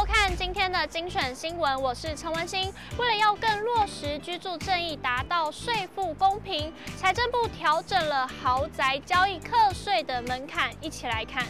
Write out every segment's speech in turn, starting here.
收看今天的精选新闻，我是陈文心。为了要更落实居住正义，达到税负公平，财政部调整了豪宅交易课税的门槛，一起来看。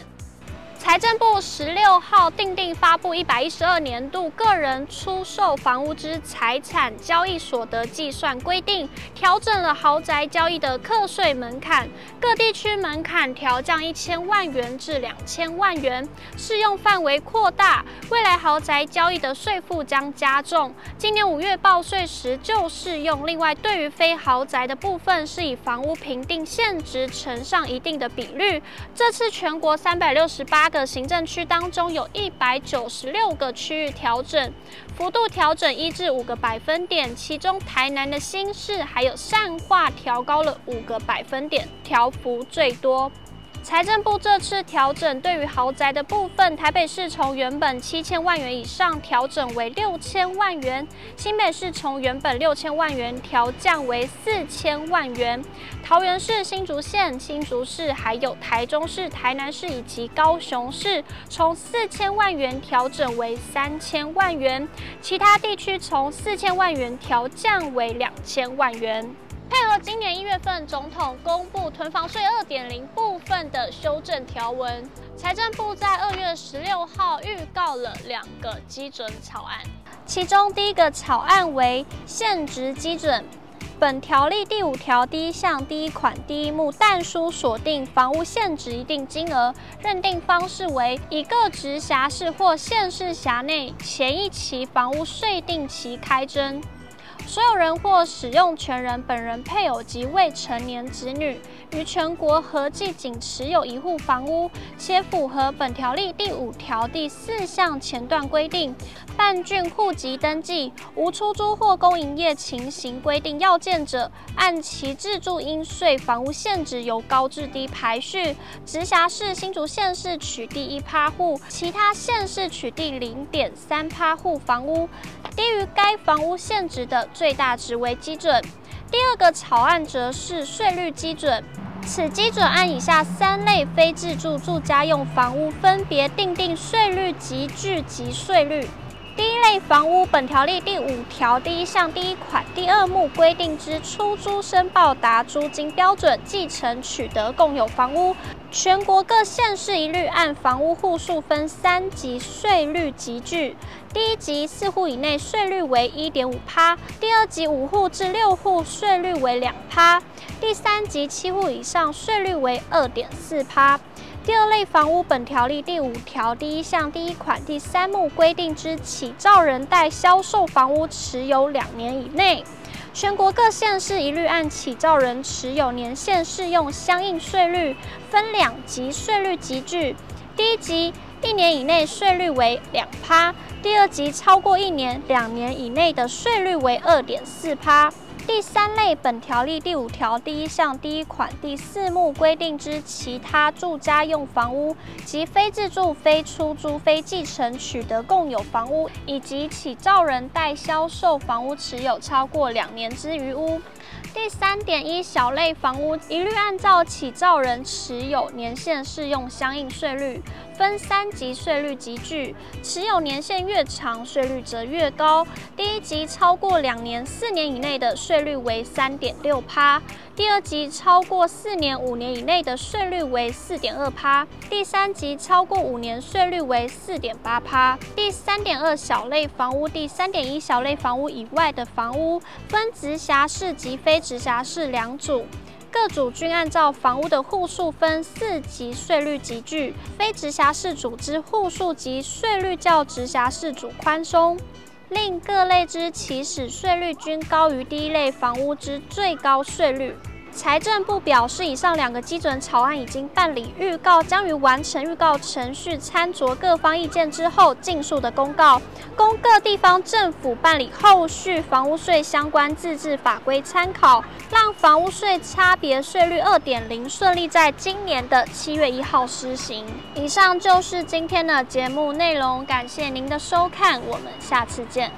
财政部十六号定定发布一百一十二年度个人出售房屋之财产交易所得计算规定，调整了豪宅交易的课税门槛，各地区门槛调降一千万元至两千万元，适用范围扩大，未来豪宅交易的税负将加重。今年五月报税时就适用。另外，对于非豪宅的部分，是以房屋评定现值乘上一定的比率。这次全国三百六十八个行政区当中，有一百九十六个区域调整，幅度调整一至五个百分点，其中台南的新市还有善化调高了五个百分点，调幅最多。财政部这次调整，对于豪宅的部分，台北市从原本七千万元以上调整为六千万元，新北市从原本六千万元调降为四千万元，桃园市、新竹县、新竹市，还有台中市、台南市以及高雄市，从四千万元调整为三千万元，其他地区从四千万元调降为两千万元。配合今年一月份总统公布囤房税二点零部分的修正条文，财政部在二月十六号预告了两个基准草案，其中第一个草案为现值基准，本条例第五条第一项第一款第一目但书锁定房屋现值一定金额，认定方式为以各直辖市或县市辖内前一期房屋税定期开征。所有人或使用权人本人、配偶及未成年子女，于全国合计仅持有一户房屋，且符合本条例第五条第四项前段规定，办竣户籍登记，无出租或公营业情形规定要件者，按其自住应税房屋限值由高至低排序，直辖市新竹县市取第一趴户，其他县市取第零点三趴户房屋。低于该房屋限值的最大值为基准。第二个草案则是税率基准，此基准按以下三类非自住住家用房屋分别订定税率级距及税率。第一类房屋，本条例第五条第一项第一款第二目规定之出租申报达租金标准继承取得共有房屋，全国各县市一律按房屋户数分三级税率集聚。第一级四户以内税率为一点五趴，第二级五户至六户税率为两趴，第三级七户以上税率为二点四趴。第二类房屋，本条例第五条第一项第一款第三目规定之起造人待销售房屋持有两年以内，全国各县市一律按起造人持有年限适用相应税率，分两级税率级距。第一级一年以内税率为两趴，第二级超过一年、两年以内的税率为二点四趴。第三类，本条例第五条第一项第一款第四目规定之其他住家用房屋及非自住、非出租、非继承取得共有房屋，以及起造人待销售房屋持有超过两年之余屋。第三点一小类房屋，一律按照起造人持有年限适用相应税率，分三级税率集聚，持有年限越长，税率则越高。第一级超过两年、四年以内的税率为三点六趴，第二级超过四年、五年以内的税率为四点二趴，第三级超过五年，税率为四点八趴。第三点二小类房屋，第三点一小类房屋以外的房屋，分直辖市及非直辖市两组，各组均按照房屋的户数分四级税率集聚，非直辖市组之户数及税率较直辖市组宽松，另各类之起始税率均高于第一类房屋之最高税率。财政部表示，以上两个基准草案已经办理预告，将于完成预告程序、参酌各方意见之后，尽速的公告，供各地方政府办理后续房屋税相关自治法规参考，让房屋税差别税率二点零顺利在今年的七月一号施行。以上就是今天的节目内容，感谢您的收看，我们下次见。